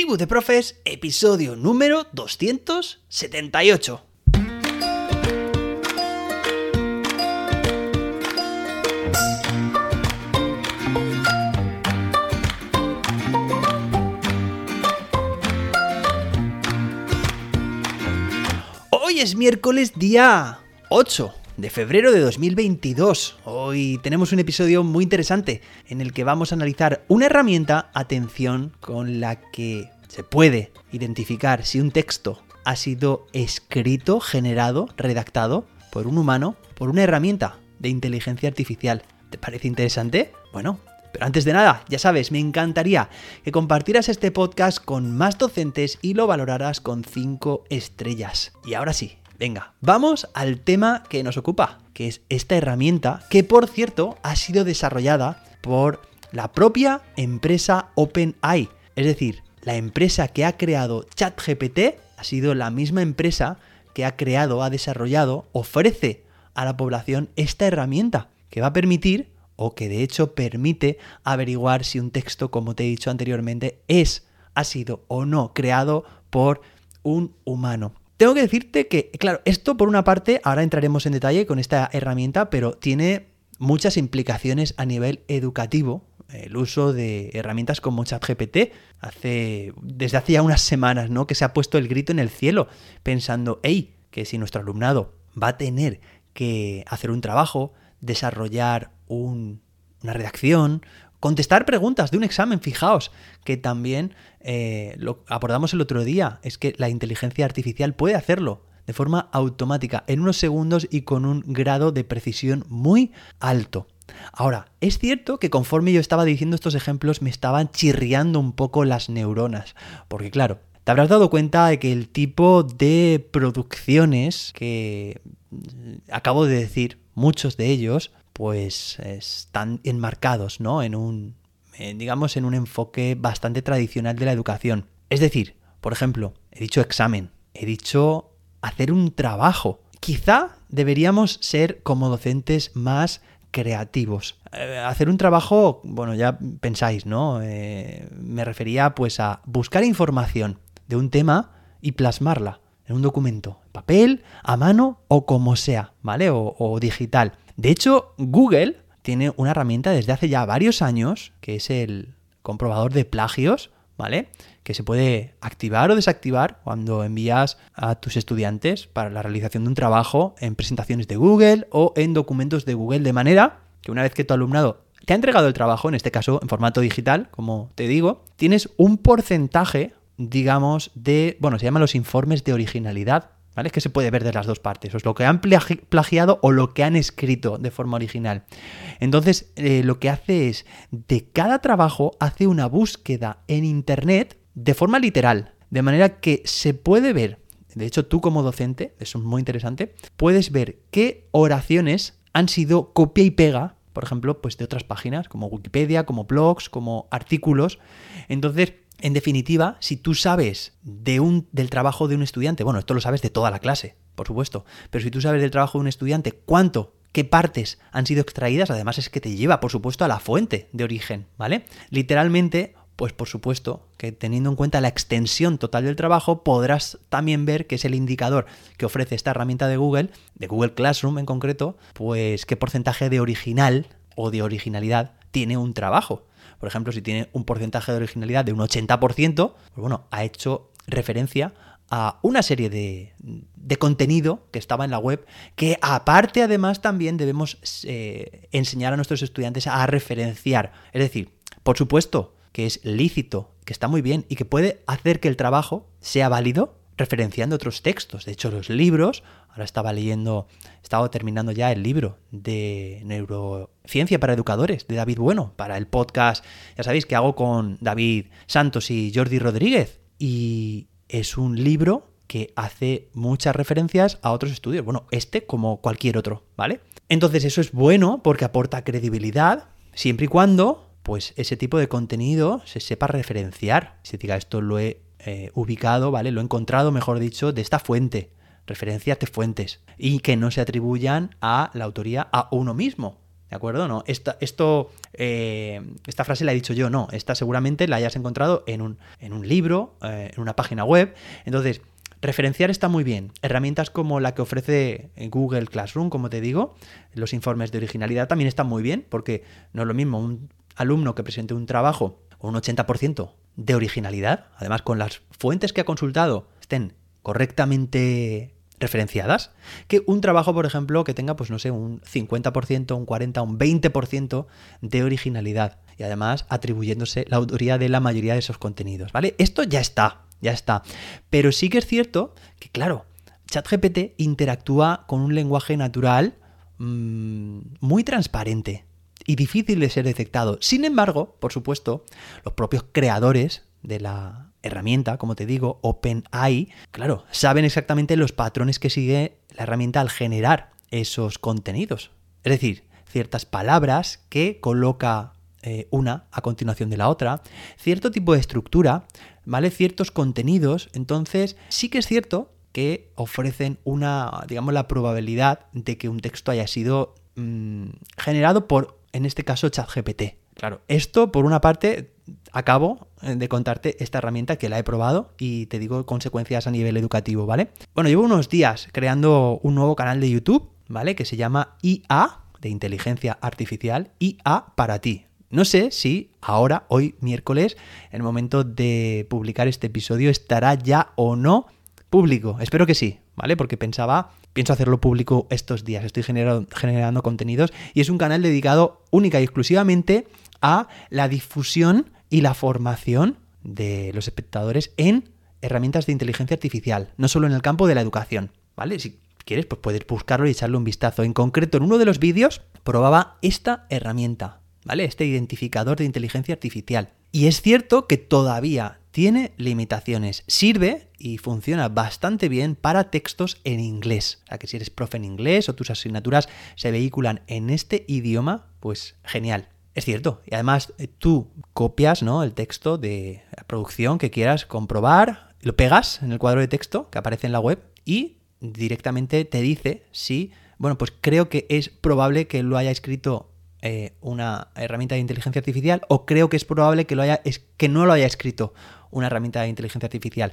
Tribu de Profes, episodio número 278. Hoy es miércoles día 8 de febrero de 2022. Hoy tenemos un episodio muy interesante en el que vamos a analizar una herramienta, atención, con la que se puede identificar si un texto ha sido escrito, generado, redactado por un humano, por una herramienta de inteligencia artificial. ¿Te parece interesante? Bueno, pero antes de nada, ya sabes, me encantaría que compartieras este podcast con más docentes y lo valoraras con 5 estrellas. Y ahora sí, Venga, vamos al tema que nos ocupa, que es esta herramienta que por cierto ha sido desarrollada por la propia empresa OpenAI. Es decir, la empresa que ha creado ChatGPT ha sido la misma empresa que ha creado, ha desarrollado, ofrece a la población esta herramienta que va a permitir, o que de hecho permite, averiguar si un texto, como te he dicho anteriormente, es, ha sido o no creado por un humano. Tengo que decirte que, claro, esto por una parte, ahora entraremos en detalle con esta herramienta, pero tiene muchas implicaciones a nivel educativo. El uso de herramientas como ChatGPT hace desde hace ya unas semanas, ¿no? Que se ha puesto el grito en el cielo, pensando, hey, que si nuestro alumnado va a tener que hacer un trabajo, desarrollar una redacción, Contestar preguntas de un examen, fijaos, que también eh, lo abordamos el otro día, es que la inteligencia artificial puede hacerlo de forma automática, en unos segundos y con un grado de precisión muy alto. Ahora, es cierto que conforme yo estaba diciendo estos ejemplos me estaban chirriando un poco las neuronas, porque claro, te habrás dado cuenta de que el tipo de producciones que acabo de decir, muchos de ellos, pues están enmarcados, ¿no? En un, digamos, en un enfoque bastante tradicional de la educación. Es decir, por ejemplo, he dicho examen, he dicho hacer un trabajo. Quizá deberíamos ser como docentes más creativos. Eh, hacer un trabajo, bueno, ya pensáis, ¿no? Eh, me refería pues a buscar información de un tema y plasmarla en un documento, papel, a mano o como sea, ¿vale? o digital. De hecho, Google tiene una herramienta desde hace ya varios años, que es el comprobador de plagios, ¿vale? Que se puede activar o desactivar cuando envías a tus estudiantes para la realización de un trabajo en presentaciones de Google o en documentos de Google, de manera que una vez que tu alumnado te ha entregado el trabajo, en este caso en formato digital, como te digo, tienes un porcentaje, digamos, de, bueno, se llaman los informes de originalidad, ¿Vale? Es que se puede ver de las dos partes, o es lo que han plagiado o lo que han escrito de forma original. Entonces, eh, lo que hace es, de cada trabajo, hace una búsqueda en Internet de forma literal, de manera que se puede ver, de hecho tú como docente, eso es muy interesante, puedes ver qué oraciones han sido copia y pega, por ejemplo, pues de otras páginas, como Wikipedia, como blogs, como artículos. Entonces, en definitiva, si tú sabes del trabajo de un estudiante, bueno, esto lo sabes de toda la clase, por supuesto, pero si tú sabes del trabajo de un estudiante, cuánto, qué partes han sido extraídas, además es que te lleva, por supuesto, a la fuente de origen, ¿vale? Literalmente, pues por supuesto que teniendo en cuenta la extensión total del trabajo, podrás también ver que es el indicador que ofrece esta herramienta de Google, de Google Classroom en concreto, pues qué porcentaje de original o de originalidad tiene un trabajo. Por ejemplo, si tiene un porcentaje de originalidad de un 80%, pues bueno, ha hecho referencia a una serie de, contenido que estaba en la web, que aparte además también debemos eh, enseñar a nuestros estudiantes a referenciar. Es decir, por supuesto que es lícito, que está muy bien y que puede hacer que el trabajo sea válido referenciando otros textos. De hecho, los libros, ahora estaba leyendo, estaba terminando ya el libro de neurociencia para educadores de David Bueno, para el podcast, ya sabéis que hago con David Santos y Jordi Rodríguez. Y es un libro que hace muchas referencias a otros estudios. Bueno, este como cualquier otro, ¿vale? Entonces eso es bueno porque aporta credibilidad, siempre y cuando pues ese tipo de contenido se sepa referenciar. Si diga esto lo he eh, ubicado, ¿vale? Lo he encontrado, mejor dicho, de esta fuente, referencias de fuentes, y que no se atribuyan a la autoría a uno mismo. ¿De acuerdo? No, esta, esto, eh, esta frase la he dicho yo, no. Esta seguramente la hayas encontrado en un, en un libro, eh, en una página web. Entonces, referenciar está muy bien. Herramientas como la que ofrece Google Classroom, como te digo, los informes de originalidad también están muy bien, porque no es lo mismo un alumno que presente un trabajo un 80% de originalidad, además con las fuentes que ha consultado estén correctamente referenciadas, que un trabajo, por ejemplo, que tenga, pues no sé, un 50%, un 40%, un 20% de originalidad y además atribuyéndose la autoría de la mayoría de esos contenidos, ¿vale? Esto ya está, ya está. Pero sí que es cierto que, claro, ChatGPT interactúa con un lenguaje natural mmm, muy transparente y difícil de ser detectado. Sin embargo, por supuesto, los propios creadores de la herramienta, como te digo, OpenAI, claro, saben exactamente los patrones que sigue la herramienta al generar esos contenidos. Es decir, ciertas palabras que coloca eh, una a continuación de la otra, cierto tipo de estructura, ¿vale? Ciertos contenidos. Entonces, sí que es cierto que ofrecen una, digamos, la probabilidad de que un texto haya sido mmm, generado por, en este caso, ChatGPT. Claro, esto por una parte acabo eh, de contarte esta herramienta que la he probado y te digo consecuencias a nivel educativo, ¿vale? Bueno, llevo unos días creando un nuevo canal de YouTube, ¿vale? Que se llama IA, de inteligencia artificial, IA para ti. No sé si ahora, hoy miércoles, en el momento de publicar este episodio, estará ya o no público. Espero que sí, ¿vale? Porque pensaba, pienso hacerlo público estos días. Estoy generando, generando contenidos y es un canal dedicado única y exclusivamente a la difusión y la formación de los espectadores en herramientas de inteligencia artificial, no solo en el campo de la educación, ¿vale? Si quieres, pues puedes buscarlo y echarle un vistazo. En concreto, en uno de los vídeos probaba esta herramienta, ¿vale? Este identificador de inteligencia artificial. Y es cierto que todavía tiene limitaciones. Sirve y funciona bastante bien para textos en inglés. O sea que si eres profe en inglés o tus asignaturas se vehiculan en este idioma, pues genial. Es cierto. Y además eh, tú copias ¿no? el texto de la producción que quieras comprobar, lo pegas en el cuadro de texto que aparece en la web y directamente te dice si, bueno, pues creo que es probable que lo haya escrito eh, una herramienta de inteligencia artificial o creo que es probable que, lo haya, es, que no lo haya escrito una herramienta de inteligencia artificial.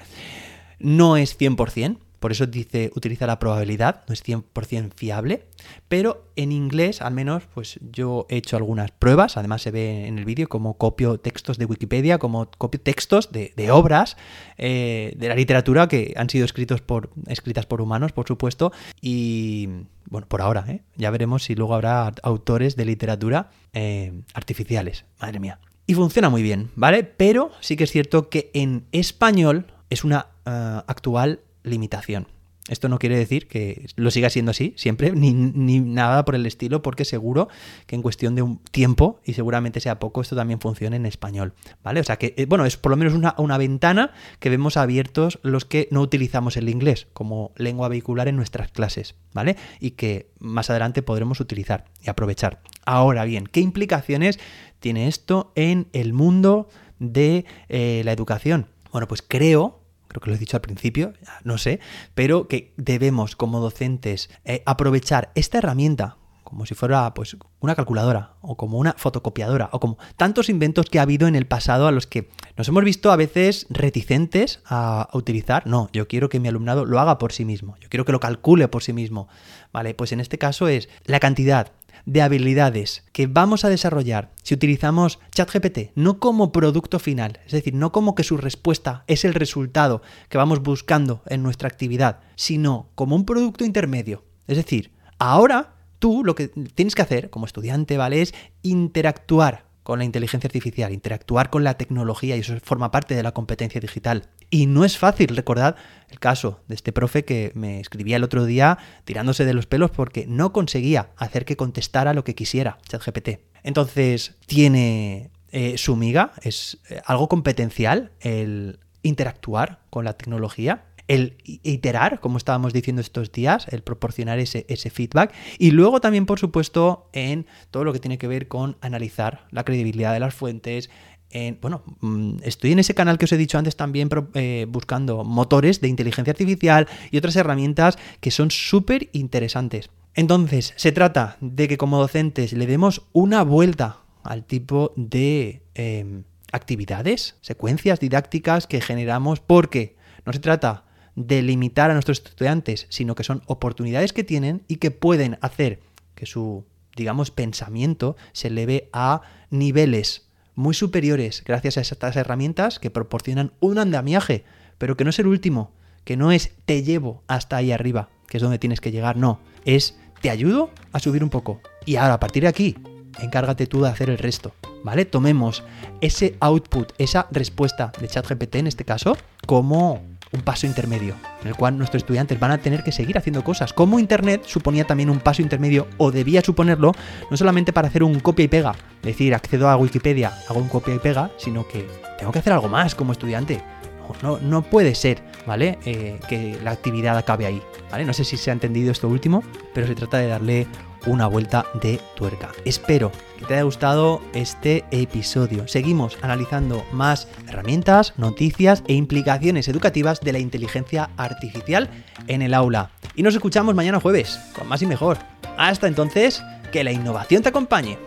No es 100%, por eso dice utiliza la probabilidad, no es 100% fiable, pero en inglés al menos pues yo he hecho algunas pruebas, además se ve en el vídeo como copio textos de Wikipedia, como copio textos de, obras eh, de la literatura que han sido escritos por, escritas por humanos, por supuesto, y bueno, por ahora, ¿eh? ya veremos si luego habrá autores de literatura eh, artificiales, madre mía. Y funciona muy bien, ¿vale? Pero sí que es cierto que en español es una uh, actual limitación. Esto no quiere decir que lo siga siendo así siempre, ni, ni, nada por el estilo, porque seguro que en cuestión de un tiempo, y seguramente sea poco, esto también funciona en español, ¿vale? O sea que, eh, bueno, es por lo menos una, una ventana que vemos abiertos los que no utilizamos el inglés como lengua vehicular en nuestras clases, ¿vale? Y que más adelante podremos utilizar y aprovechar. Ahora bien, ¿qué implicaciones tiene esto en el mundo de eh, la educación? Bueno, pues creo creo que lo he dicho al principio, no sé, pero que debemos como docentes eh, aprovechar esta herramienta como si fuera pues una calculadora o como una fotocopiadora o como tantos inventos que ha habido en el pasado a los que nos hemos visto a veces reticentes a, a, utilizar. No, yo quiero que mi alumnado lo haga por sí mismo, yo quiero que lo calcule por sí mismo. Vale, pues en este caso es la cantidad de habilidades que vamos a desarrollar si utilizamos ChatGPT no como producto final, es decir, no como que su respuesta es el resultado que vamos buscando en nuestra actividad, sino como un producto intermedio. Es decir, ahora tú lo que tienes que hacer como estudiante, ¿vale? Es interactuar con la inteligencia artificial, interactuar con la tecnología y eso forma parte de la competencia digital. Y no es fácil, recordad el caso de este profe que me escribía el otro día tirándose de los pelos porque no conseguía hacer que contestara lo que quisiera ChatGPT. Entonces, tiene eh, su miga, es eh, algo competencial el interactuar con la tecnología el iterar, como estábamos diciendo estos días, el proporcionar ese, ese, feedback. Y luego también, por supuesto, en todo lo que tiene que ver con analizar la credibilidad de las fuentes. En, bueno, mm, estoy en ese canal que os he dicho antes también eh, buscando motores de inteligencia artificial y otras herramientas que son súper interesantes. Entonces, se trata de que como docentes le demos una vuelta al tipo de em, actividades, secuencias didácticas que generamos, porque no se trata de limitar a nuestros estudiantes, sino que son oportunidades que tienen y que pueden hacer que su, digamos, pensamiento se eleve a niveles muy superiores gracias a estas herramientas que proporcionan un andamiaje, pero que no es el último, que no es te llevo hasta ahí arriba, que es donde tienes que llegar, no, es te ayudo a subir un poco. Y ahora, a partir de aquí, encárgate tú de hacer el resto. ¿Vale? Tomemos ese output, esa respuesta de ChatGPT en este caso, como un paso intermedio, en el cual nuestros estudiantes van a tener que seguir haciendo cosas. Como Internet suponía también un paso intermedio, o debía suponerlo, no solamente para hacer un copia y pega, es decir, accedo a Wikipedia, hago un copia y pega, sino que tengo que hacer algo más como estudiante. No, no puede ser, ¿vale? Eh, que la actividad acabe ahí, ¿vale? No sé si se ha entendido esto último, pero se trata de darle una vuelta de tuerca. Espero que te haya gustado este episodio. Seguimos analizando más herramientas, noticias e implicaciones educativas de la inteligencia artificial en el aula. Y nos escuchamos mañana jueves, con más y mejor. Hasta entonces, que la innovación te acompañe.